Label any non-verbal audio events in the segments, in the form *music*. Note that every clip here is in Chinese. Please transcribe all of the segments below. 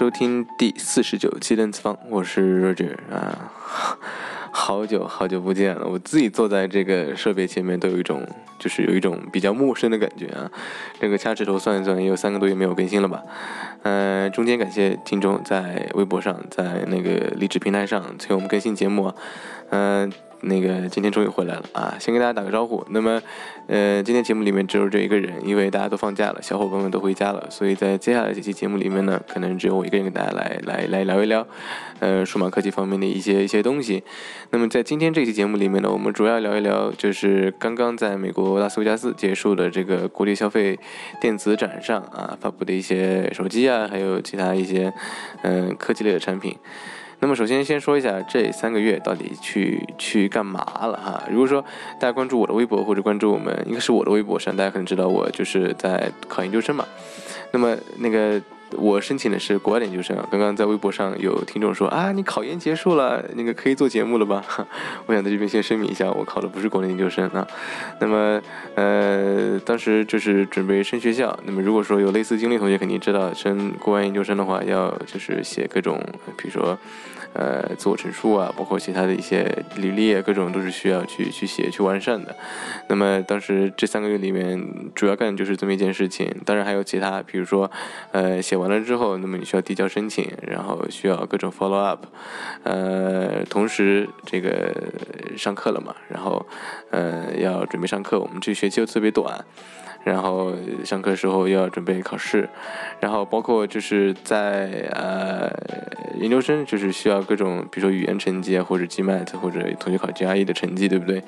收听第四十九期的次方，我是 Roger 啊，好久好久不见了，我自己坐在这个设备前面都有一种，就是有一种比较陌生的感觉啊。这个掐指头算一算，也有三个多月没有更新了吧？嗯，中间感谢听众在微博上，在那个励志平台上催我们更新节目，啊嗯。那个今天终于回来了啊！先跟大家打个招呼。那么，呃，今天节目里面只有这一个人，因为大家都放假了，小伙伴们都回家了，所以在接下来几期节目里面呢，可能只有我一个人跟大家来来来聊一聊，呃，数码科技方面的一些一些东西。那么在今天这期节目里面呢，我们主要聊一聊就是刚刚在美国拉斯维加斯结束的这个国际消费电子展上啊发布的一些手机啊，还有其他一些嗯科技类的产品。那么首先先说一下这三个月到底去去干嘛了哈？如果说大家关注我的微博或者关注我们，应该是我的微博上，大家可能知道我就是在考研究生嘛。那么那个。我申请的是国外研究生啊。刚刚在微博上有听众说啊，你考研结束了，那个可以做节目了吧？*laughs* 我想在这边先声明一下，我考的不是国内研究生啊。那么，呃，当时就是准备升学校。那么，如果说有类似经历同学肯定知道，升国外研究生的话，要就是写各种，比如说。呃，自我陈述啊，包括其他的一些履历啊，各种都是需要去去写、去完善的。那么当时这三个月里面，主要干的就是这么一件事情。当然还有其他，比如说，呃，写完了之后，那么你需要递交申请，然后需要各种 follow up。呃，同时这个上课了嘛，然后呃要准备上课。我们这学期又特别短。然后上课时候又要准备考试，然后包括就是在呃研究生，就是需要各种，比如说语言成绩啊，或者 GMAT，或者同学考 GRE 的成绩，对不对？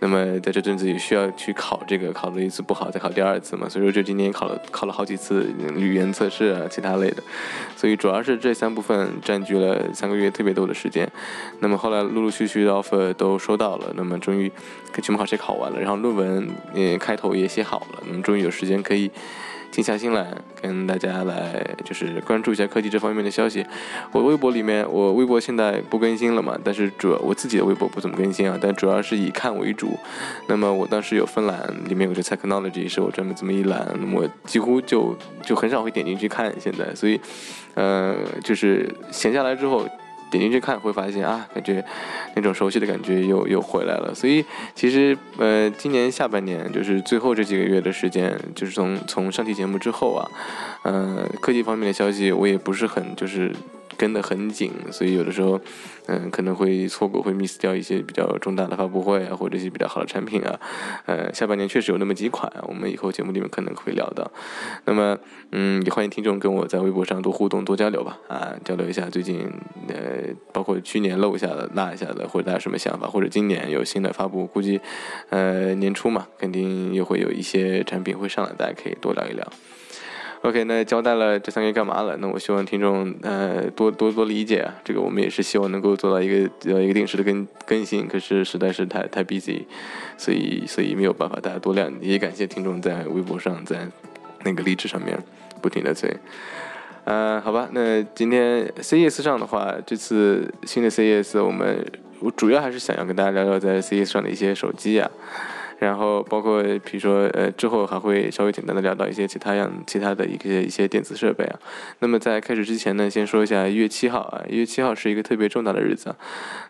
那么在这阵子也需要去考这个，考了一次不好再考第二次嘛，所以说就今年考了考了好几次语言测试啊，其他类的，所以主要是这三部分占据了三个月特别多的时间。那么后来陆陆续续的 offer 都收到了，那么终于期末考试考完了，然后论文也开头也写好了。那么终于有时间可以静下心来跟大家来，就是关注一下科技这方面的消息。我微博里面，我微博现在不更新了嘛，但是主要我自己的微博不怎么更新啊，但主要是以看为主。那么我当时有分栏，里面有个 technology，是我专门这么一栏，我几乎就就很少会点进去看。现在，所以，呃，就是闲下来之后。点进去看会发现啊，感觉那种熟悉的感觉又又回来了。所以其实呃，今年下半年就是最后这几个月的时间，就是从从上期节目之后啊，呃，科技方面的消息我也不是很就是。跟得很紧，所以有的时候，嗯，可能会错过，会 miss 掉一些比较重大的发布会啊，或者一些比较好的产品啊。呃，下半年确实有那么几款，我们以后节目里面可能会聊到。那么，嗯，也欢迎听众跟我在微博上多互动、多交流吧。啊，交流一下最近，呃，包括去年漏下的、落下的，或者大家什么想法，或者今年有新的发布，估计，呃，年初嘛，肯定又会有一些产品会上来，大家可以多聊一聊。OK，那交代了这三个月干嘛了？那我希望听众呃多多多理解啊。这个我们也是希望能够做到一个呃一个定时的更更新，可是实在是太太 busy，所以所以没有办法，大家多谅解。也感谢听众在微博上在那个励志上面不停的催。嗯，好吧，那今天 CES 上的话，这次新的 CES 我们我主要还是想要跟大家聊聊在 CES 上的一些手机啊。然后包括比如说呃之后还会稍微简单的聊到一些其他样其他的一些一些电子设备啊。那么在开始之前呢，先说一下一月七号啊，一月七号是一个特别重大的日子啊。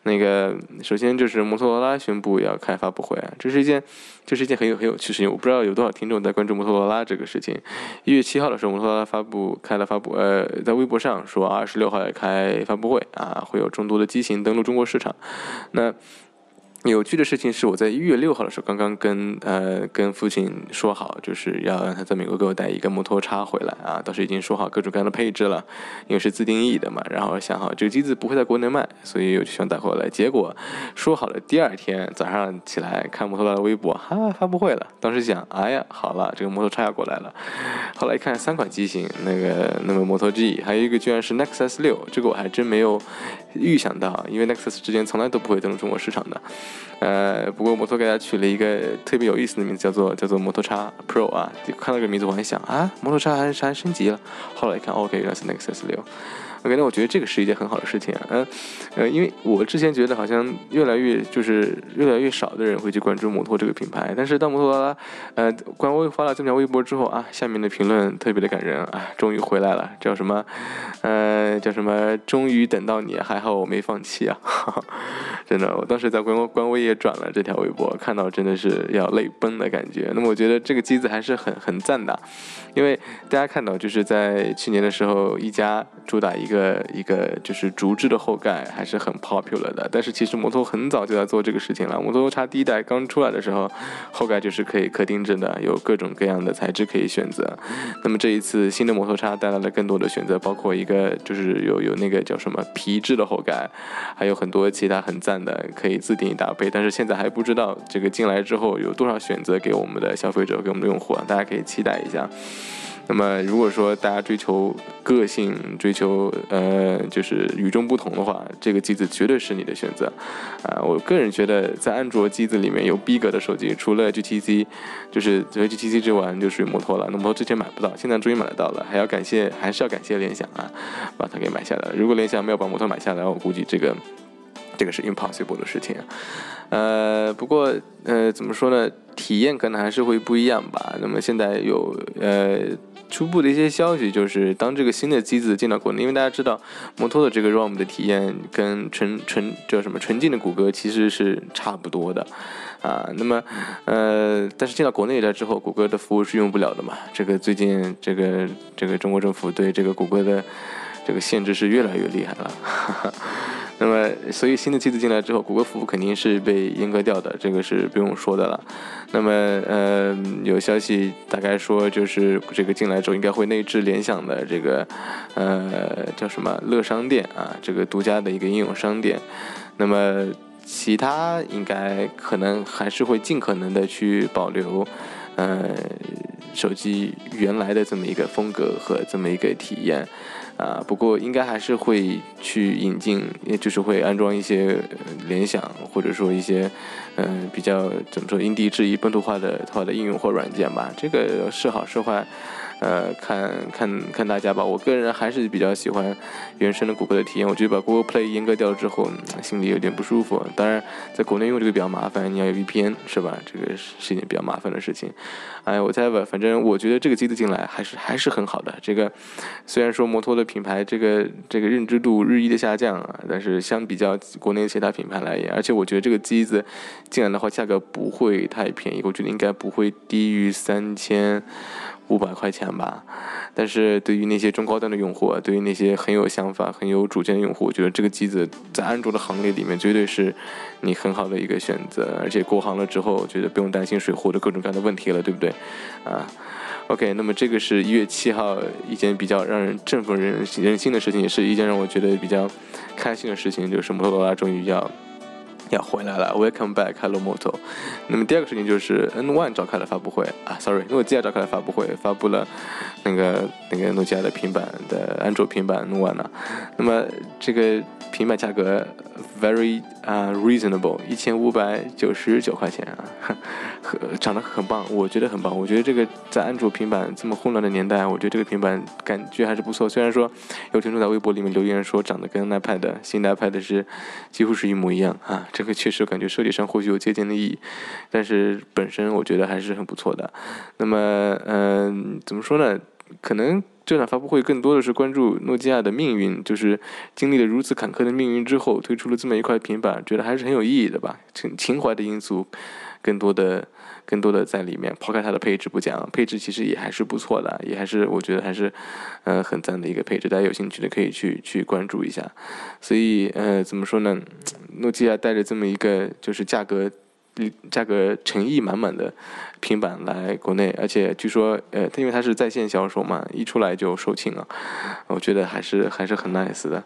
那个首先就是摩托罗拉宣布要开发布会啊，这是一件这是一件很有很有趣事情。我不知道有多少听众在关注摩托罗拉这个事情。一月七号的时候，摩托罗拉发布开了发布呃在微博上说二十六号要开发布会啊，会有众多的机型登陆中国市场。那有趣的事情是，我在一月六号的时候刚刚跟呃跟父亲说好，就是要让他在美国给我带一个摩托叉回来啊，当时已经说好各种各样的配置了，因为是自定义的嘛，然后想好这个机子不会在国内卖，所以我就想带回来。结果说好了第二天早上起来看摩托罗拉的微博，哈发布会了，当时想，哎呀，好了，这个摩托叉要过来了。后来一看三款机型，那个那么摩托 G，还有一个居然是 Nexus 六，这个我还真没有预想到，因为 Nexus 之前从来都不会登陆中国市场的。呃，不过摩托给它取了一个特别有意思的名字，叫做叫做摩托叉 Pro 啊。就看到这个名字，我还想啊，摩托叉还是还升级了。后来一看，OK，原来是 Nexus 六。OK，那我觉得这个是一件很好的事情啊。嗯，呃，因为我之前觉得好像越来越就是越来越少的人会去关注摩托这个品牌，但是当摩托罗拉呃官微发了这条微博之后啊，下面的评论特别的感人啊，终于回来了，叫什么？呃，叫什么？终于等到你，还好我没放弃啊！*laughs* 真的，我当时在官官微也转了这条微博，看到真的是要泪崩的感觉。那么我觉得这个机子还是很很赞的，因为大家看到就是在去年的时候，一加主打一个。个一个就是竹制的后盖还是很 popular 的，但是其实摩托很早就在做这个事情了。摩托罗叉第一代刚出来的时候，后盖就是可以可定制的，有各种各样的材质可以选择。那么这一次新的摩托叉带来了更多的选择，包括一个就是有有那个叫什么皮质的后盖，还有很多其他很赞的可以自定义搭配。但是现在还不知道这个进来之后有多少选择给我们的消费者，给我们的用户啊，大家可以期待一下。那么，如果说大家追求个性、追求呃就是与众不同的话，这个机子绝对是你的选择，啊，我个人觉得在安卓机子里面有逼格的手机，除了 GTC，就是除了 GTC 之外，就属于摩托了。那摩托之前买不到，现在终于买得到了，还要感谢，还是要感谢联想啊，把它给买下来。如果联想没有把摩托买下来，我估计这个这个是 impossible 的事情。呃，不过呃怎么说呢，体验可能还是会不一样吧。那么现在有呃。初步的一些消息就是，当这个新的机子进到国内，因为大家知道，摩托的这个 ROM 的体验跟纯纯叫什么纯净的谷歌其实是差不多的，啊，那么呃，但是进到国内来之后，谷歌的服务是用不了的嘛。这个最近这个这个中国政府对这个谷歌的这个限制是越来越厉害了。那么，所以新的机子进来之后，谷歌服务肯定是被阉割掉的，这个是不用说的了。那么，呃，有消息大概说，就是这个进来之后应该会内置联想的这个，呃，叫什么乐商店啊，这个独家的一个应用商店。那么，其他应该可能还是会尽可能的去保留，呃，手机原来的这么一个风格和这么一个体验。啊，不过应该还是会去引进，也就是会安装一些联想，或者说一些，嗯，比较怎么说因地制宜、本土化的它的应用或软件吧。这个是好是坏。呃，看看看大家吧，我个人还是比较喜欢原生的谷歌的体验。我觉得把 Google Play 阉割掉之后，心里有点不舒服。当然，在国内用这个比较麻烦，你要有 VPN 是吧？这个是是一件比较麻烦的事情。哎，我猜吧，反正我觉得这个机子进来还是还是很好的。这个虽然说摩托的品牌这个这个认知度日益的下降啊，但是相比较国内其他品牌来言，而且我觉得这个机子进来的话，价格不会太便宜，我觉得应该不会低于三千。五百块钱吧，但是对于那些中高端的用户，对于那些很有想法、很有主见的用户，我觉得这个机子在安卓的行列里面绝对是你很好的一个选择。而且过行了之后，我觉得不用担心水货的各种各样的问题了，对不对？啊，OK，那么这个是一月七号一件比较让人振奋人人心的事情，也是一件让我觉得比较开心的事情，就是摩托罗拉终于要。要回来了，Welcome back，Hello Moto。那么第二个事情就是，N One 召开了发布会啊，Sorry，诺基亚召开了发布会，发布了那个那个诺基亚的平板的安卓平板 N One 呢。那么这个平板价格 very 啊 reasonable，一千五百九十九块钱啊，*laughs* 很长得很棒，我觉得很棒。我觉得这个在安卓平板这么混乱的年代，我觉得这个平板感觉还是不错。虽然说有听众在微博里面留言说长得跟 iPad 新的 iPad 是几乎是一模一样啊。这个确实感觉设计上或许有借鉴的意义，但是本身我觉得还是很不错的。那么，嗯，怎么说呢？可能这场发布会更多的是关注诺基亚的命运，就是经历了如此坎坷的命运之后，推出了这么一块平板，觉得还是很有意义的吧。情情怀的因素更多的。更多的在里面，抛开它的配置不讲，配置其实也还是不错的，也还是我觉得还是，呃，很赞的一个配置。大家有兴趣的可以去去关注一下。所以，呃，怎么说呢？诺基亚带着这么一个就是价格。价格诚意满满的平板来国内，而且据说，呃，因为它是在线销售嘛，一出来就售罄了，我觉得还是还是很 nice 的。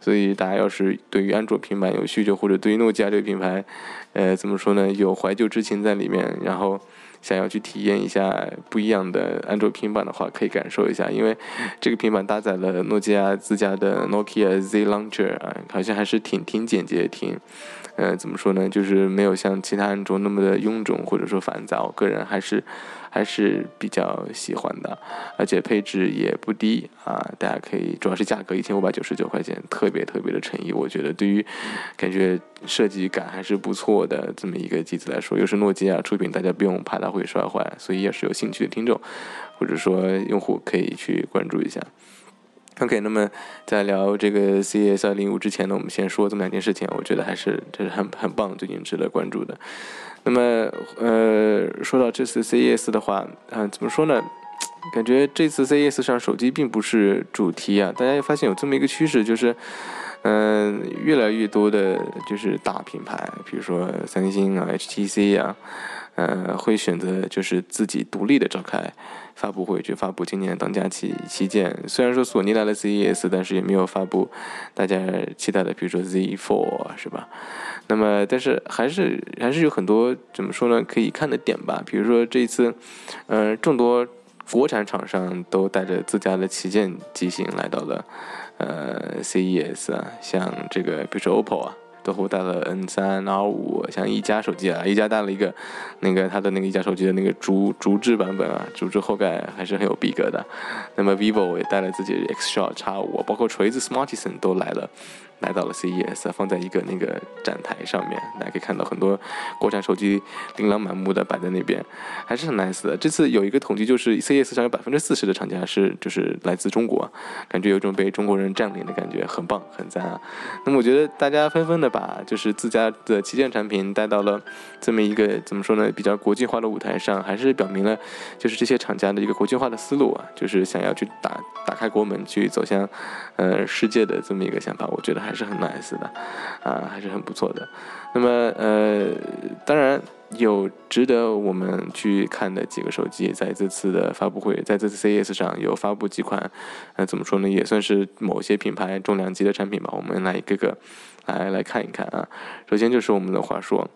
所以大家要是对于安卓平板有需求，或者对于诺基亚这个品牌，呃，怎么说呢，有怀旧之情在里面，然后。想要去体验一下不一样的安卓平板的话，可以感受一下，因为这个平板搭载了诺基亚自家的 Nokia Z Launcher 啊，好像还是挺挺简洁，挺，呃，怎么说呢，就是没有像其他安卓那么的臃肿或者说烦躁，个人还是。还是比较喜欢的，而且配置也不低啊！大家可以，主要是价格一千五百九十九块钱，特别特别的诚意。我觉得对于感觉设计感还是不错的这么一个机子来说，又是诺基亚出品，大家不用怕它会摔坏，所以也是有兴趣的听众或者说用户可以去关注一下。OK，那么在聊这个 CES 二零五之前呢，我们先说这么两件事情，我觉得还是这是很很棒，最近值得关注的。那么，呃，说到这次 CES 的话，嗯，怎么说呢？感觉这次 CES 上手机并不是主题啊。大家也发现有这么一个趋势，就是，嗯，越来越多的就是大品牌，比如说三星啊、HTC 啊。呃，会选择就是自己独立的召开发布会，去发布今年当家旗旗舰。虽然说索尼来了 CES，但是也没有发布大家期待的，比如说 Z4 是吧？那么，但是还是还是有很多怎么说呢？可以看的点吧。比如说这一次，呃，众多国产厂商都带着自家的旗舰机型来到了呃 CES 啊，像这个比如说 OPPO 啊。都虎带了 N 三 R 五，像一加手机啊，一加带了一个那个它的那个一加手机的那个竹竹制版本啊，竹制后盖还是很有逼格的。那么 vivo 也带了自己的 X Shot X 五，包括锤子 Smartisan 都来了。来到了 CES，放在一个那个展台上面，大家可以看到很多国产手机琳琅满目的摆在那边，还是很 nice 的。这次有一个统计，就是 CES 上有百分之四十的厂家是就是来自中国，感觉有种被中国人占领的感觉，很棒，很赞啊。那么我觉得大家纷纷的把就是自家的旗舰产品带到了这么一个怎么说呢，比较国际化的舞台上，还是表明了就是这些厂家的一个国际化的思路啊，就是想要去打打开国门，去走向呃世界的这么一个想法，我觉得还。是很 nice 的，啊，还是很不错的。那么，呃，当然有值得我们去看的几个手机，在这次的发布会，在这次 CES 上有发布几款，呃，怎么说呢，也算是某些品牌重量级的产品吧。我们来一个个来来看一看啊。首先就是我们的华硕，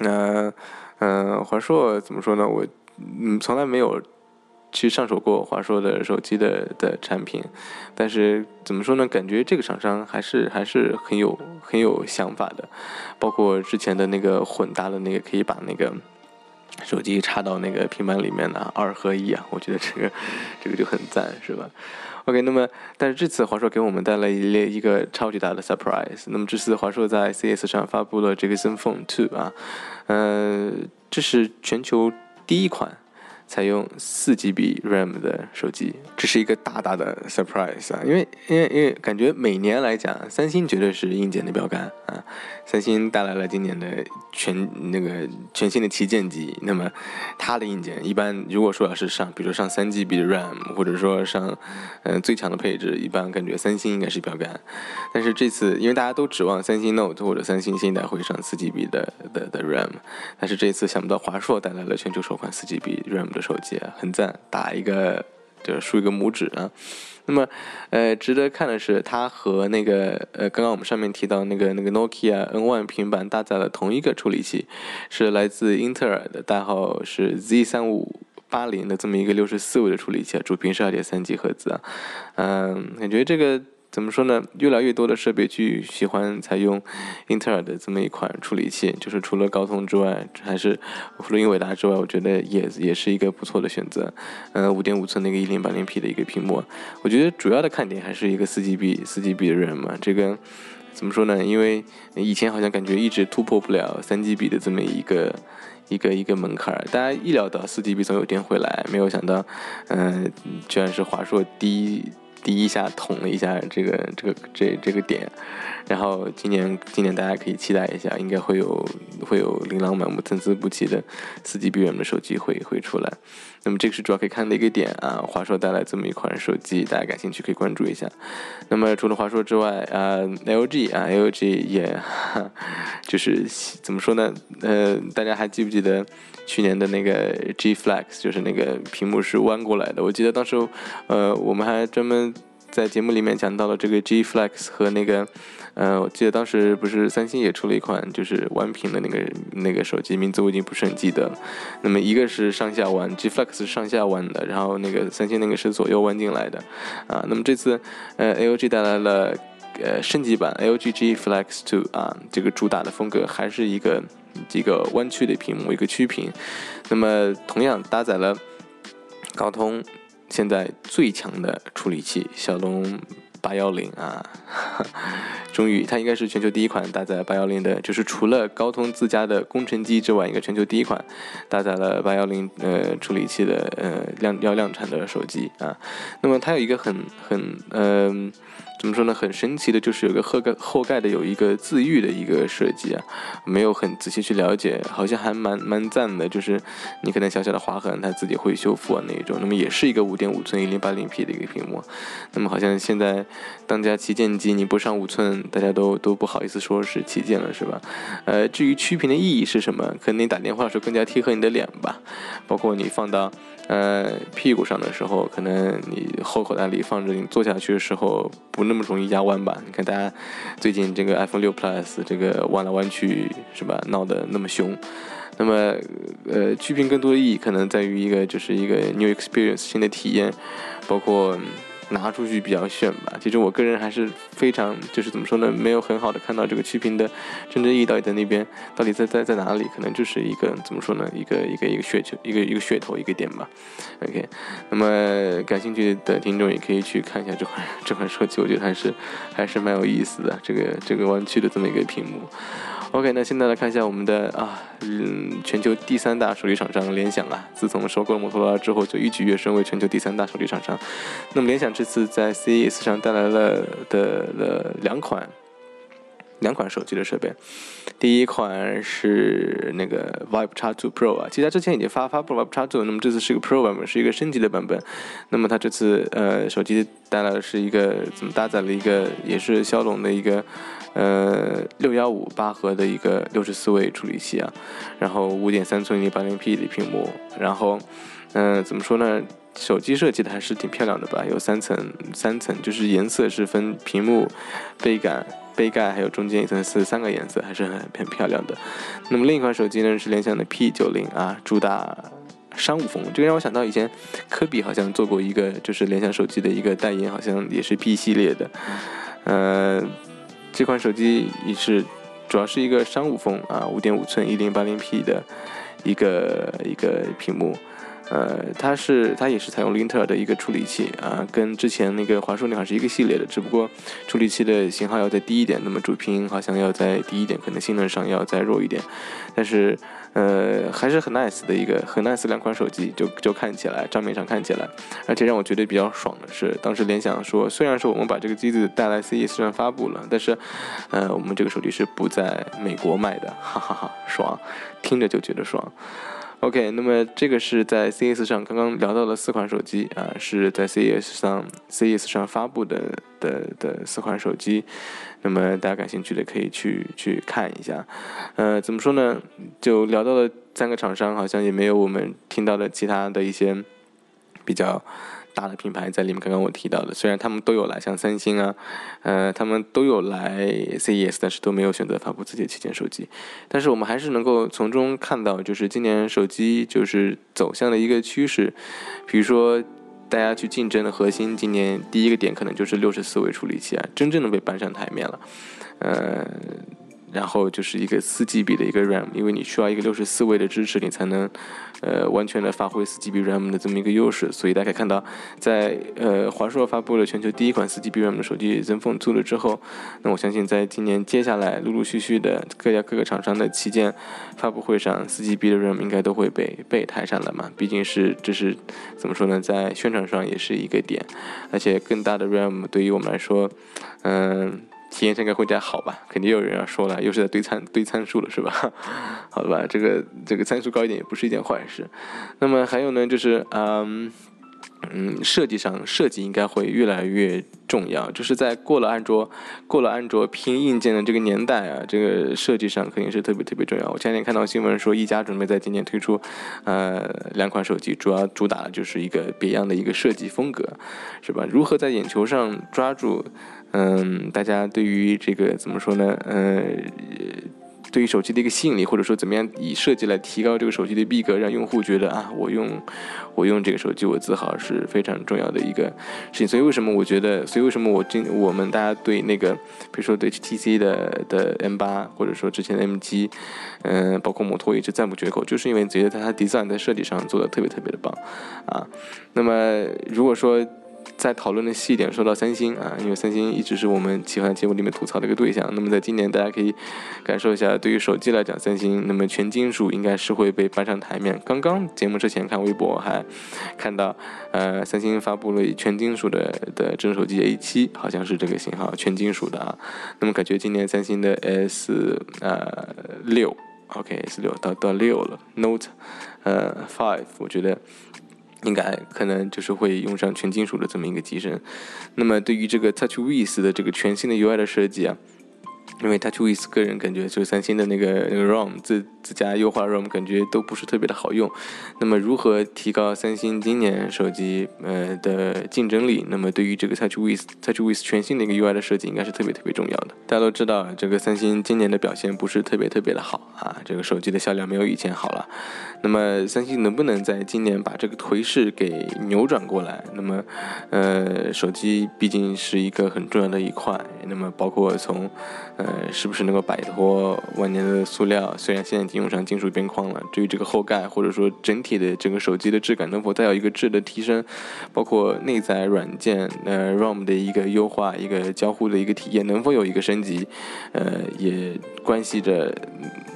那，嗯，华硕怎么说呢？我嗯从来没有。去上手过华硕的手机的的产品，但是怎么说呢？感觉这个厂商还是还是很有很有想法的，包括之前的那个混搭的那个可以把那个手机插到那个平板里面的二合一啊，我觉得这个 *laughs* 这个就很赞，是吧？OK，那么但是这次华硕给我们带来一列一个超级大的 surprise。那么这次华硕在 CS 上发布了这个 ZenFone two 啊，呃，这是全球第一款。采用四 GB RAM 的手机，这是一个大大的 surprise 啊！因为因为因为感觉每年来讲，三星绝对是硬件的标杆啊。三星带来了今年的全那个全新的旗舰机，那么它的硬件一般如果说要是上，比如说上三 GB 的 RAM，或者说上嗯最强的配置，一般感觉三星应该是标杆。但是这次因为大家都指望三星 Note 或者三星新一代会上四 GB 的的的 RAM，但是这次想不到华硕带来了全球首款四 GB RAM 的。手机很赞，打一个就竖一个拇指啊。那么，呃，值得看的是，它和那个呃，刚刚我们上面提到那个那个 Nokia N One 平板搭载了同一个处理器，是来自英特尔的，代号是 Z 三五八零的这么一个六十四位的处理器啊，主频是二点三 G 赫兹啊。嗯，感觉这个。怎么说呢？越来越多的设备去喜欢采用英特尔的这么一款处理器，就是除了高通之外，还是除了英伟达之外，我觉得也也是一个不错的选择。嗯，五点五寸的那个一零八零 P 的一个屏幕，我觉得主要的看点还是一个四 GB 四 GB 的 RAM 嘛，这个。怎么说呢？因为以前好像感觉一直突破不了三 GB 的这么一个一个一个门槛儿，大家意料到四 GB 总有一天会来，没有想到，嗯，居然是华硕第一。第一下捅了一下这个这个这这个点，然后今年今年大家可以期待一下，应该会有会有琳琅满目、参差不齐的四 G B M 的手机会会出来。那么这个是主要可以看的一个点啊，华硕带来这么一款手机，大家感兴趣可以关注一下。那么除了华硕之外呃，LG 啊，LG 也 *laughs* 就是怎么说呢？呃，大家还记不记得去年的那个 G Flex，就是那个屏幕是弯过来的？我记得当时呃，我们还专门。在节目里面讲到了这个 G Flex 和那个，呃，我记得当时不是三星也出了一款就是弯屏的那个那个手机，名字我已经不是很记得了。那么一个是上下弯，G Flex 是上下弯的，然后那个三星那个是左右弯进来的，啊，那么这次呃 LG 带来了呃升级版 LG G Flex Two 啊，这个主打的风格还是一个这个弯曲的屏幕，一个曲屏，那么同样搭载了高通。现在最强的处理器骁龙八幺零啊，*laughs* 终于它应该是全球第一款搭载八幺零的，就是除了高通自家的工程机之外，一个全球第一款搭载了八幺零呃处理器的呃量要量产的手机啊。那么它有一个很很嗯。怎么说呢？很神奇的，就是有个后盖后盖的有一个自愈的一个设计啊，没有很仔细去了解，好像还蛮蛮赞的。就是你可能小小的划痕，它自己会修复啊那一种。那么也是一个五点五寸一零八零 P 的一个屏幕。那么好像现在当家旗舰机你不上五寸，大家都都不好意思说是旗舰了，是吧？呃，至于曲屏的意义是什么？可能你打电话的时候更加贴合你的脸吧，包括你放到。呃，屁股上的时候，可能你后口袋里放着，你坐下去的时候不那么容易压弯吧？你看大家最近这个 iPhone 六 Plus 这个弯来弯去是吧，闹得那么凶。那么，呃，曲屏更多的意义可能在于一个就是一个 new experience 新的体验，包括。拿出去比较炫吧。其实我个人还是非常，就是怎么说呢，没有很好的看到这个曲屏的真正意义到底在那边，到底在在在哪里？可能就是一个怎么说呢，一个一个一个噱头，一个一个噱头，一个点吧。OK，那么感兴趣的听众也可以去看一下这款这款手机，我觉得还是还是蛮有意思的。这个这个弯曲的这么一个屏幕。OK，那现在来看一下我们的啊，嗯，全球第三大手机厂商联想啊，自从收购了摩托罗拉之后，就一举跃升为全球第三大手机厂商。那么联想这次在 CES 上带来了的了两款两款手机的设备，第一款是那个 Vibe X2 Pro 啊，其实它之前已经发发布 Vibe X2，那么这次是一个 Pro 版本，是一个升级的版本。那么它这次呃手机带来的是一个怎么搭载了一个也是骁龙的一个。呃，六幺五八核的一个六十四位处理器啊，然后五点三寸一八零 P 的屏幕，然后，嗯，怎么说呢？手机设计的还是挺漂亮的吧？有三层，三层就是颜色是分屏幕、背感、杯盖还有中间一层是三个颜色，还是很很漂亮的。那么另一款手机呢是联想的 P 九零啊，主打商务风，这个让我想到以前科比好像做过一个就是联想手机的一个代言，好像也是 P 系列的，呃。这款手机也是，主要是一个商务风啊，五点五寸一零八零 P 的一个一个屏幕，呃，它是它也是采用英特尔的一个处理器啊，跟之前那个华硕那款是一个系列的，只不过处理器的型号要再低一点，那么主屏好像要再低一点，可能性能上要再弱一点，但是。呃，还是很 nice 的一个很 nice 两款手机，就就看起来账面上看起来，而且让我觉得比较爽的是，当时联想说，虽然说我们把这个机子带来 CES 上发布了，但是，呃，我们这个手机是不在美国卖的，哈哈哈，爽，听着就觉得爽。OK，那么这个是在 CES 上刚刚聊到了四款手机啊，是在 CES 上 CES 上发布的的的四款手机。那么大家感兴趣的可以去去看一下。呃，怎么说呢？就聊到了三个厂商，好像也没有我们听到的其他的一些比较。大的品牌在里面，刚刚我提到的，虽然他们都有来，像三星啊，呃，他们都有来 CES，但是都没有选择发布自己的旗舰手机。但是我们还是能够从中看到，就是今年手机就是走向的一个趋势。比如说，大家去竞争的核心，今年第一个点可能就是六十四位处理器啊，真正的被搬上台面了。呃，然后就是一个四 GB 的一个 RAM，因为你需要一个六十四位的支持，你才能，呃，完全的发挥四 GB RAM 的这么一个优势。所以大家可以看到，在呃华硕发布了全球第一款四 GB RAM 的手机 ZenFone 2了之后，那我相信在今年接下来陆陆续续的各家各个厂商的旗舰发布会上，四 GB 的 RAM 应该都会被被抬上来嘛。毕竟是这是怎么说呢，在宣传上也是一个点，而且更大的 RAM 对于我们来说，嗯。体验应该会再好吧？肯定有人要说了，又是在堆参堆参数了，是吧？*laughs* 好吧，这个这个参数高一点也不是一件坏事。那么还有呢，就是嗯嗯，设计上设计应该会越来越重要。就是在过了安卓过了安卓拼硬件的这个年代啊，这个设计上肯定是特别特别重要。我前天看到新闻说，一加准备在今年推出呃两款手机，主要主打的就是一个别样的一个设计风格，是吧？如何在眼球上抓住？嗯，大家对于这个怎么说呢？呃，对于手机的一个吸引力，或者说怎么样以设计来提高这个手机的逼格，让用户觉得啊，我用我用这个手机我自豪，是非常重要的一个事情。所以为什么我觉得，所以为什么我今我们大家对那个，比如说对 HTC 的的 M 八，或者说之前的 M 七，嗯，包括摩托一直赞不绝口，就是因为觉得它 design 在设计上做的特别特别的棒啊。那么如果说，在讨论的细一点，说到三星啊，因为三星一直是我们喜欢节目里面吐槽的一个对象。那么在今年，大家可以感受一下，对于手机来讲，三星那么全金属应该是会被搬上台面。刚刚节目之前看微博还看到，呃，三星发布了全金属的的智能手机 A7，好像是这个型号，全金属的啊。那么感觉今年三星的 S 呃六，OK S 六到到六了，Note 呃 Five，我觉得。应该可能就是会用上全金属的这么一个机身，那么对于这个 TouchWiz 的这个全新的 UI 的设计啊。因为 TouchWiz 个人感觉就是三星的那个 ROM 自自家优化 ROM 感觉都不是特别的好用。那么如何提高三星今年手机呃的竞争力？那么对于这个 TouchWiz TouchWiz 全新的一个 UI 的设计应该是特别特别重要的。大家都知道这个三星今年的表现不是特别特别的好啊，这个手机的销量没有以前好了。那么三星能不能在今年把这个颓势给扭转过来？那么呃手机毕竟是一个很重要的一块，那么包括从呃，是不是能够摆脱万年的塑料？虽然现在已经用上金属边框了，至于这个后盖或者说整体的整个手机的质感，能否再有一个质的提升？包括内在软件，呃，ROM 的一个优化，一个交互的一个体验，能否有一个升级？呃，也关系着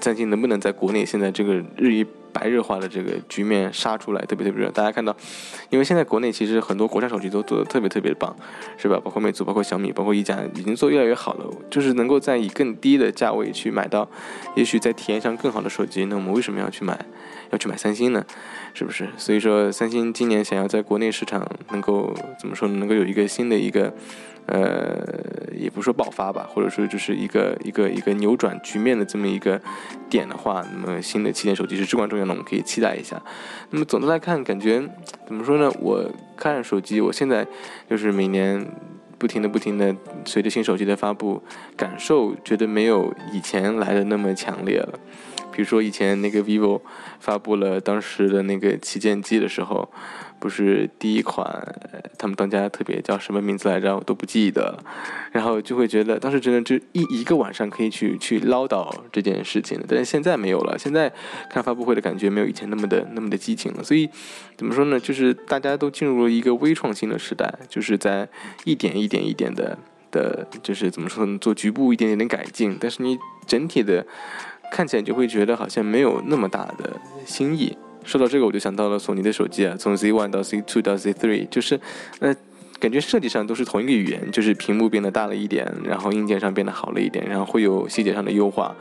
三星能不能在国内现在这个日益。白热化的这个局面杀出来特别特别热，大家看到，因为现在国内其实很多国产手机都做的特别特别棒，是吧？包括魅族、包括小米、包括一加，已经做越来越好了。就是能够在以更低的价位去买到，也许在体验上更好的手机，那我们为什么要去买，要去买三星呢？是不是？所以说，三星今年想要在国内市场能够怎么说呢？能够有一个新的一个。呃，也不说爆发吧，或者说就是一个一个一个扭转局面的这么一个点的话，那么新的旗舰手机是至关重要的，我们可以期待一下。那么总的来看，感觉怎么说呢？我看手机，我现在就是每年不停的不停的随着新手机的发布，感受觉得没有以前来的那么强烈了。比如说以前那个 vivo 发布了当时的那个旗舰机的时候。不是第一款，他们当家特别叫什么名字来着？我都不记得。然后就会觉得当时真的就一一个晚上可以去去唠叨这件事情，但是现在没有了。现在看发布会的感觉没有以前那么的那么的激情了。所以怎么说呢？就是大家都进入了一个微创新的时代，就是在一点一点一点的的，就是怎么说呢？做局部一点点的改进，但是你整体的看起来就会觉得好像没有那么大的新意。说到这个，我就想到了索尼的手机啊，从 Z1 到 Z2 到 Z3，就是，呃，感觉设计上都是同一个语言，就是屏幕变得大了一点，然后硬件上变得好了一点，然后会有细节上的优化，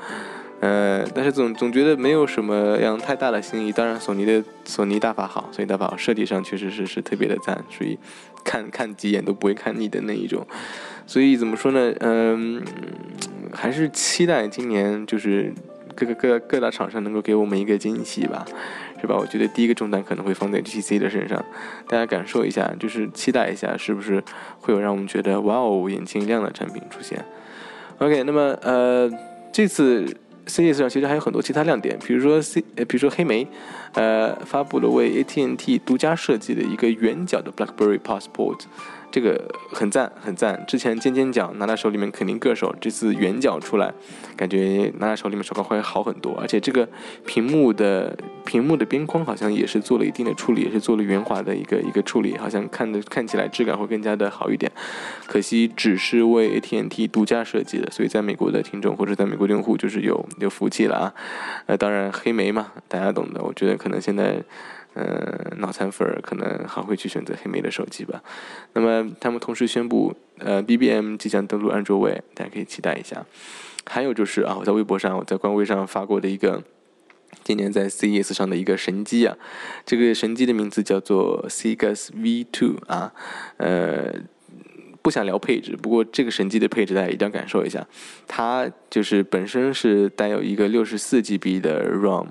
呃，但是总总觉得没有什么样太大的新意。当然，索尼的索尼大法好，索尼大法好，设计上确实是是特别的赞，所以看看几眼都不会看腻的那一种。所以怎么说呢？嗯，还是期待今年就是各个各各大厂商能够给我们一个惊喜吧。是吧？我觉得第一个重担可能会放在 GTC 的身上，大家感受一下，就是期待一下，是不是会有让我们觉得哇哦眼睛一亮的产品出现？OK，那么呃，这次 CES 上其实还有很多其他亮点，比如说 C，呃，比如说黑莓，呃，发布了为 AT&T 独家设计的一个圆角的 BlackBerry Passport。这个很赞，很赞。之前尖尖角拿在手里面肯定硌手，这次圆角出来，感觉拿在手里面手感会好很多。而且这个屏幕的屏幕的边框好像也是做了一定的处理，也是做了圆滑的一个一个处理，好像看的看起来质感会更加的好一点。可惜只是为 AT&T 独家设计的，所以在美国的听众或者在美国用户就是有有福气了啊。呃，当然黑莓嘛，大家懂的。我觉得可能现在。嗯，脑残粉可能还会去选择黑莓的手机吧。那么他们同时宣布，呃，BBM 即将登陆安卓位，大家可以期待一下。还有就是啊，我在微博上，我在官微上发过的一个今年在 CES 上的一个神机啊，这个神机的名字叫做 Cgas V2 啊，呃。不想聊配置，不过这个神机的配置大家一定要感受一下。它就是本身是带有一个六十四 GB 的 ROM，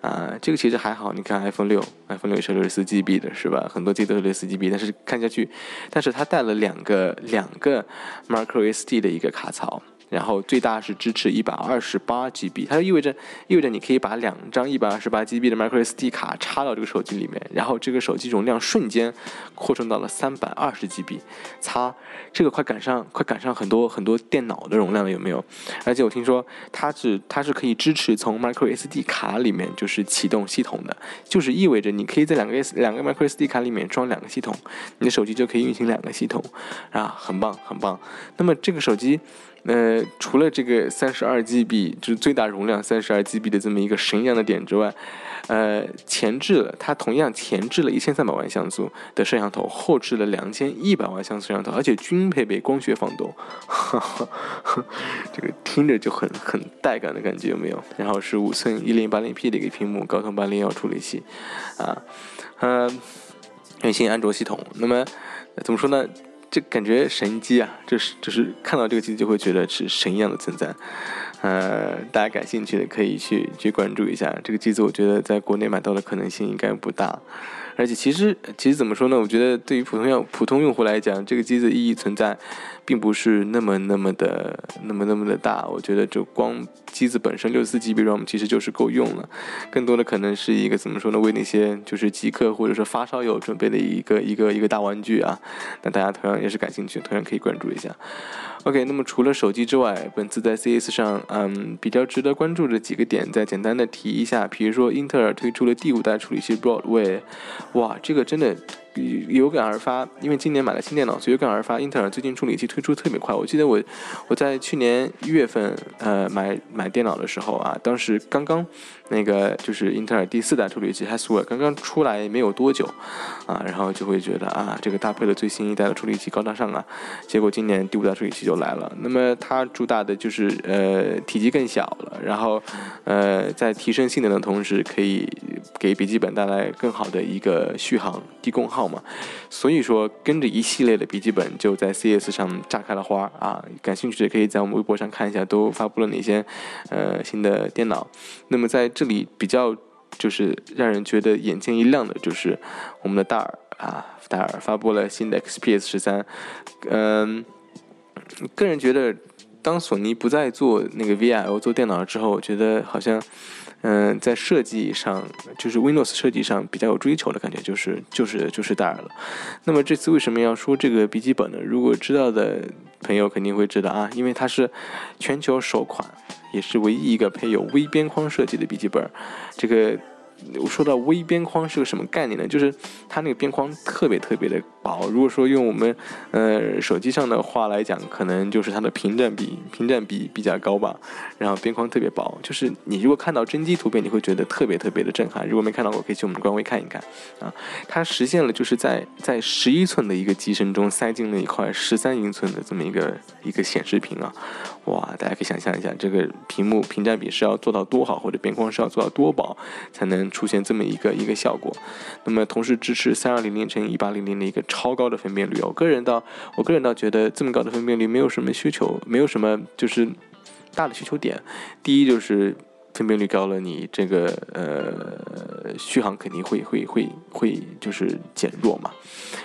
啊，这个其实还好。你看 iPhone 六，iPhone 六也是六十四 GB 的，是吧？很多机都是六十四 GB，但是看下去，但是它带了两个两个 microSD 的一个卡槽。然后最大是支持一百二十八 GB，它就意味着意味着你可以把两张一百二十八 GB 的 microSD 卡插到这个手机里面，然后这个手机容量瞬间扩充到了三百二十 GB，擦，这个快赶上快赶上很多很多电脑的容量了，有没有？而且我听说它是它是可以支持从 microSD 卡里面就是启动系统的，就是意味着你可以在两个 S 两个 microSD 卡里面装两个系统，你的手机就可以运行两个系统，啊，很棒很棒。那么这个手机。呃，除了这个三十二 GB 就是最大容量三十二 GB 的这么一个神一样的点之外，呃，前置了它同样前置了一千三百万像素的摄像头，后置了两千一百万像素摄像头，而且均配备光学防抖，*laughs* 这个听着就很很带感的感觉有没有？然后是五寸一零八零 P 的一个屏幕，高通八零幺处理器，啊，嗯，全新安卓系统。那么怎么说呢？这感觉神机啊，就是就是看到这个机子就会觉得是神一样的存在，呃，大家感兴趣的可以去去关注一下这个机子，我觉得在国内买到的可能性应该不大。而且其实其实怎么说呢？我觉得对于普通用普通用户来讲，这个机子意义存在，并不是那么那么的那么那么的大。我觉得就光机子本身六十四 GB RAM 其实就是够用了，更多的可能是一个怎么说呢？为那些就是极客或者说发烧友准备的一个一个一个大玩具啊。那大家同样也是感兴趣，同样可以关注一下。OK，那么除了手机之外，本次在 CES 上，嗯，比较值得关注的几个点，再简单的提一下。比如说，英特尔推出了第五代处理器 Broadway，哇，这个真的。有感而发，因为今年买了新电脑，所以有感而发。英特尔最近处理器推出特别快，我记得我我在去年一月份呃买买电脑的时候啊，当时刚刚那个就是英特尔第四代处理器 Haswell 刚刚出来没有多久啊，然后就会觉得啊这个搭配了最新一代的处理器高大上啊，结果今年第五代处理器就来了。那么它主打的就是呃体积更小了，然后呃在提升性能的同时，可以给笔记本带来更好的一个续航、低功耗。嘛，所以说跟着一系列的笔记本就在 CS 上炸开了花啊！感兴趣的可以在我们微博上看一下，都发布了哪些呃新的电脑。那么在这里比较就是让人觉得眼前一亮的，就是我们的戴尔啊，戴尔发布了新的 XPS 十三。嗯，个人觉得，当索尼不再做那个 VIO 做电脑了之后，我觉得好像。嗯，在设计上，就是 Windows 设计上比较有追求的感觉，就是就是就是戴尔了。那么这次为什么要说这个笔记本呢？如果知道的朋友肯定会知道啊，因为它是全球首款，也是唯一一个配有微边框设计的笔记本。这个。我说到微边框是个什么概念呢？就是它那个边框特别特别的薄。如果说用我们呃手机上的话来讲，可能就是它的屏占比屏占比比较高吧。然后边框特别薄，就是你如果看到真机图片，你会觉得特别特别的震撼。如果没看到过，可以去我们官微看一看啊。它实现了就是在在十一寸的一个机身中塞进了一块十三英寸的这么一个一个显示屏啊。哇，大家可以想象一下，这个屏幕屏占比是要做到多好，或者边框是要做到多薄，才能出现这么一个一个效果。那么同时支持三二零零乘一八零零的一个超高的分辨率。我个人倒，我个人倒觉得这么高的分辨率没有什么需求，没有什么就是大的需求点。第一就是分辨率高了，你这个呃续航肯定会会会会就。是减弱嘛。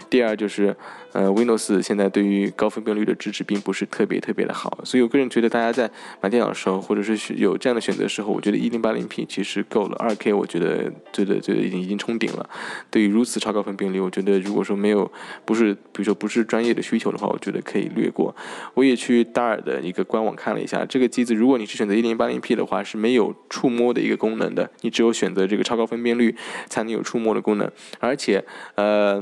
第二就是，呃，Windows 现在对于高分辨率的支持并不是特别特别的好，所以我个人觉得大家在买电脑的时候，或者是有这样的选择时候，我觉得一零八零 P 其实够了，二 K 我觉得觉得觉得已经已经冲顶了。对于如此超高分辨率，我觉得如果说没有不是比如说不是专业的需求的话，我觉得可以略过。我也去戴尔的一个官网看了一下，这个机子如果你是选择一零八零 P 的话，是没有触摸的一个功能的，你只有选择这个超高分辨率才能有触摸的功能，而且呃。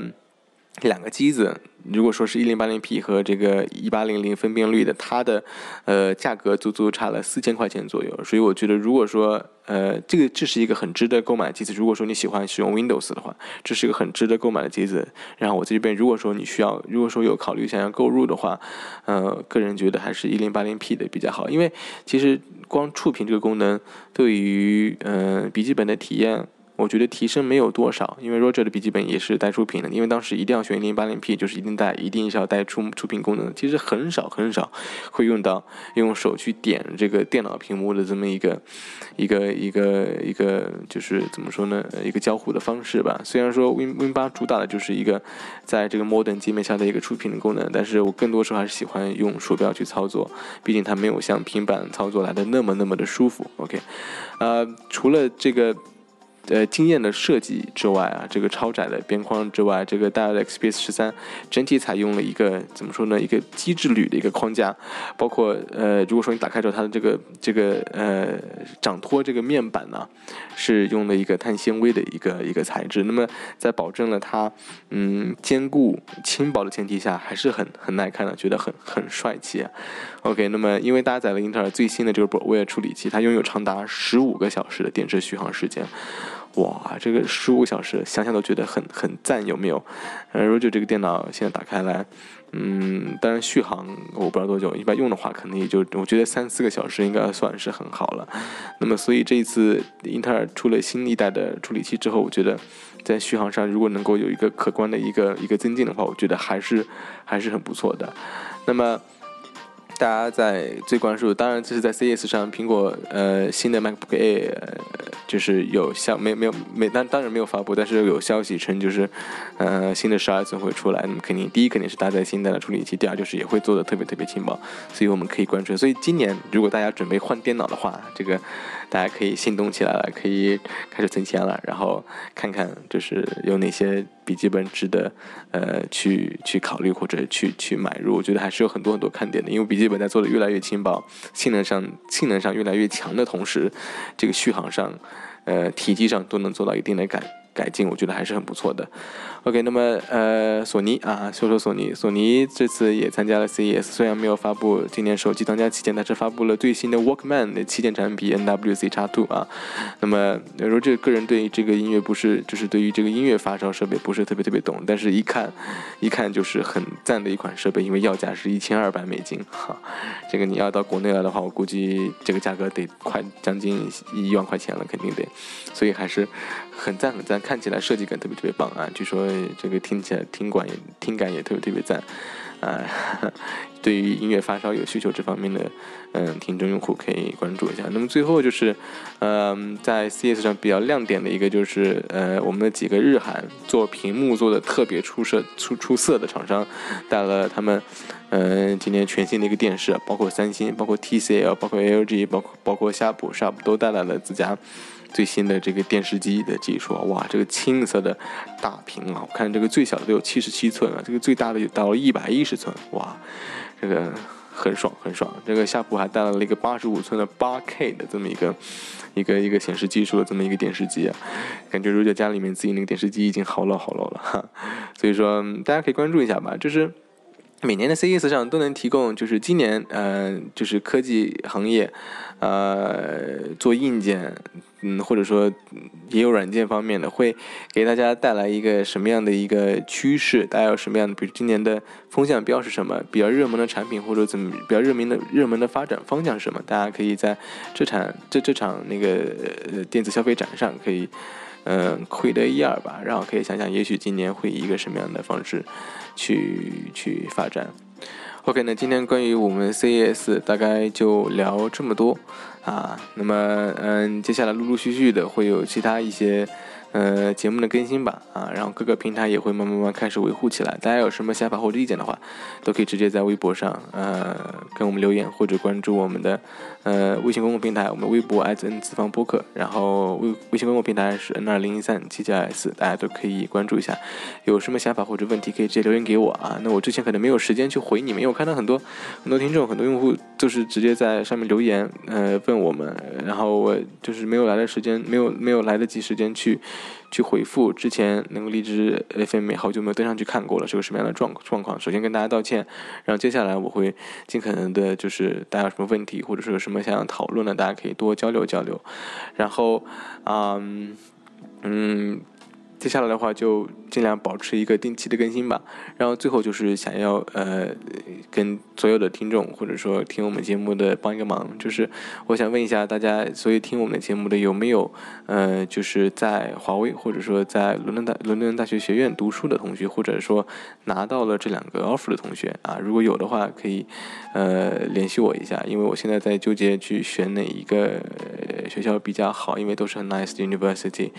两个机子，如果说是一零八零 P 和这个一八零零分辨率的，它的呃价格足足差了四千块钱左右，所以我觉得如果说呃这个这是一个很值得购买的机子，如果说你喜欢使用 Windows 的话，这是一个很值得购买的机子。然后我这边如果说你需要，如果说有考虑想要购入的话，呃个人觉得还是一零八零 P 的比较好，因为其实光触屏这个功能对于呃笔记本的体验。我觉得提升没有多少，因为 Roger 的笔记本也是带触屏的，因为当时一定要选零八零 P，就是一定带，一定是要带触触屏功能。其实很少很少会用到用手去点这个电脑屏幕的这么一个一个一个一个，就是怎么说呢？一个交互的方式吧。虽然说 Win Win 八主打的就是一个在这个 Modern 界面下的一个触屏的功能，但是我更多时候还是喜欢用鼠标去操作，毕竟它没有像平板操作来的那么那么的舒服。OK，呃，除了这个。呃，惊艳的设计之外啊，这个超窄的边框之外，这个戴尔的 XPS 十三整体采用了一个怎么说呢？一个机制铝的一个框架，包括呃，如果说你打开之后，它的这个这个呃掌托这个面板呢，是用了一个碳纤维的一个一个材质，那么在保证了它嗯坚固轻薄的前提下，还是很很耐看的，觉得很很帅气啊。OK，那么因为搭载了英特尔最新的这个 b o 处理器，它拥有长达十五个小时的电池续航时间。哇，这个十五个小时，想想都觉得很很赞，有没有？呃，如果就这个电脑现在打开来，嗯，当然续航我不知道多久，一般用的话可能也就我觉得三四个小时应该算是很好了。那么，所以这一次英特尔出了新一代的处理器之后，我觉得在续航上如果能够有一个可观的一个一个增进的话，我觉得还是还是很不错的。那么。大家在最关注，当然这是在 CS 上，苹果呃新的 MacBook Air 就是有消没有没有没当当然没有发布，但是有消息称就是呃新的十二寸会出来，那么肯定第一肯定是搭载新的处理器，第二就是也会做的特别特别轻薄，所以我们可以关注。所以今年如果大家准备换电脑的话，这个大家可以心动起来了，可以开始存钱了，然后看看就是有哪些。笔记本值得，呃，去去考虑或者去去买入，我觉得还是有很多很多看点的。因为笔记本在做的越来越轻薄，性能上性能上越来越强的同时，这个续航上，呃，体积上都能做到一定的改。改进我觉得还是很不错的。OK，那么呃，索尼啊，说说索尼，索尼这次也参加了 CES，虽然没有发布今年手机当家旗舰，但是发布了最新的 Walkman 的旗舰产品 NWC X Two 啊。那么，如果这个人对这个音乐不是，就是对于这个音乐发烧设备不是特别特别懂，但是一看一看就是很赞的一款设备，因为要价是一千二百美金哈。这个你要到国内来的话，我估计这个价格得快将近一万块钱了，肯定得，所以还是很赞很赞。看起来设计感特别特别棒啊！据说所以这个听起来听感也听感也特别特别赞啊！*laughs* 对于音乐发烧有需求这方面的嗯听众用户可以关注一下。那么最后就是嗯在 CS 上比较亮点的一个就是呃我们的几个日韩做屏幕做的特别出色出出色的厂商带了他们嗯今年全新的一个电视，包括三星、包括 TCL、包括 LG、包括包括夏普、夏普都带来了自家。最新的这个电视机的技术啊，哇，这个青色的大屏啊，我看这个最小的都有七十七寸啊，这个最大的也到了一百一十寸，哇，这个很爽很爽。这个夏普还带来了一个八十五寸的八 K 的这么一个一个一个显示技术的这么一个电视机啊，感觉如果家里面自己那个电视机已经好老好老了哈，所以说大家可以关注一下吧，就是。每年的 CES 上都能提供，就是今年，呃，就是科技行业，呃，做硬件，嗯，或者说也有软件方面的，会给大家带来一个什么样的一个趋势？大家有什么样的，比如今年的风向标是什么？比较热门的产品或者怎么比较热门的热门的发展方向是什么？大家可以在这场这这场那个电子消费展上可以。嗯，窥得一二吧，然后可以想想，也许今年会以一个什么样的方式去去发展。OK，那今天关于我们 CES 大概就聊这么多啊。那么，嗯，接下来陆陆续续的会有其他一些呃节目的更新吧，啊，然后各个平台也会慢慢慢开始维护起来。大家有什么想法或者意见的话，都可以直接在微博上呃跟我们留言，或者关注我们的呃微信公共平台，我们微博 s n 次方播客，然后微微信公共平台是 n 二零一三七七 s，大家都可以关注一下。有什么想法或者问题，可以直接留言给我啊。那我之前可能没有时间去回你们，因为我看到很多很多听众、很多用户都是直接在上面留言，呃问我们，然后我就是没有来的时间，没有没有来得及时间去。去回复之前那个荔枝 FM 好久没有登上去看过了，是个什么样的状状况？首先跟大家道歉，然后接下来我会尽可能的，就是大家有什么问题，或者说有什么想要讨论的，大家可以多交流交流。然后，嗯嗯。接下来的话就尽量保持一个定期的更新吧，然后最后就是想要呃跟所有的听众或者说听我们节目的帮一个忙，就是我想问一下大家，所有听我们的节目的有没有呃就是在华为或者说在伦敦大伦敦大学学院读书的同学，或者说拿到了这两个 offer 的同学啊，如果有的话可以呃联系我一下，因为我现在在纠结去选哪一个学校比较好，因为都是很 nice university，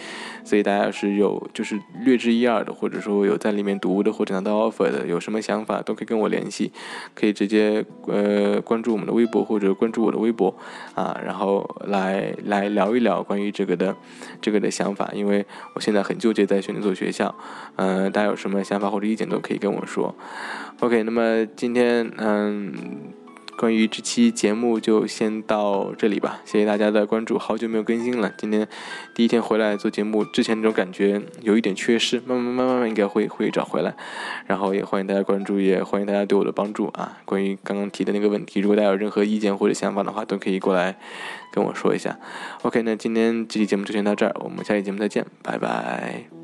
所以大家要是有。就是略知一二的，或者说有在里面读的，或者拿到 offer 的，有什么想法都可以跟我联系，可以直接呃关注我们的微博或者关注我的微博啊，然后来来聊一聊关于这个的这个的想法，因为我现在很纠结在选哪所学校，嗯，大家有什么想法或者意见都可以跟我说。OK，那么今天嗯。关于这期节目就先到这里吧，谢谢大家的关注，好久没有更新了，今天第一天回来做节目，之前那种感觉有一点缺失，慢慢慢慢慢应该会会找回来，然后也欢迎大家关注，也欢迎大家对我的帮助啊。关于刚刚提的那个问题，如果大家有任何意见或者想法的话，都可以过来跟我说一下。OK，那今天这期节目就先到这儿，我们下期节目再见，拜拜。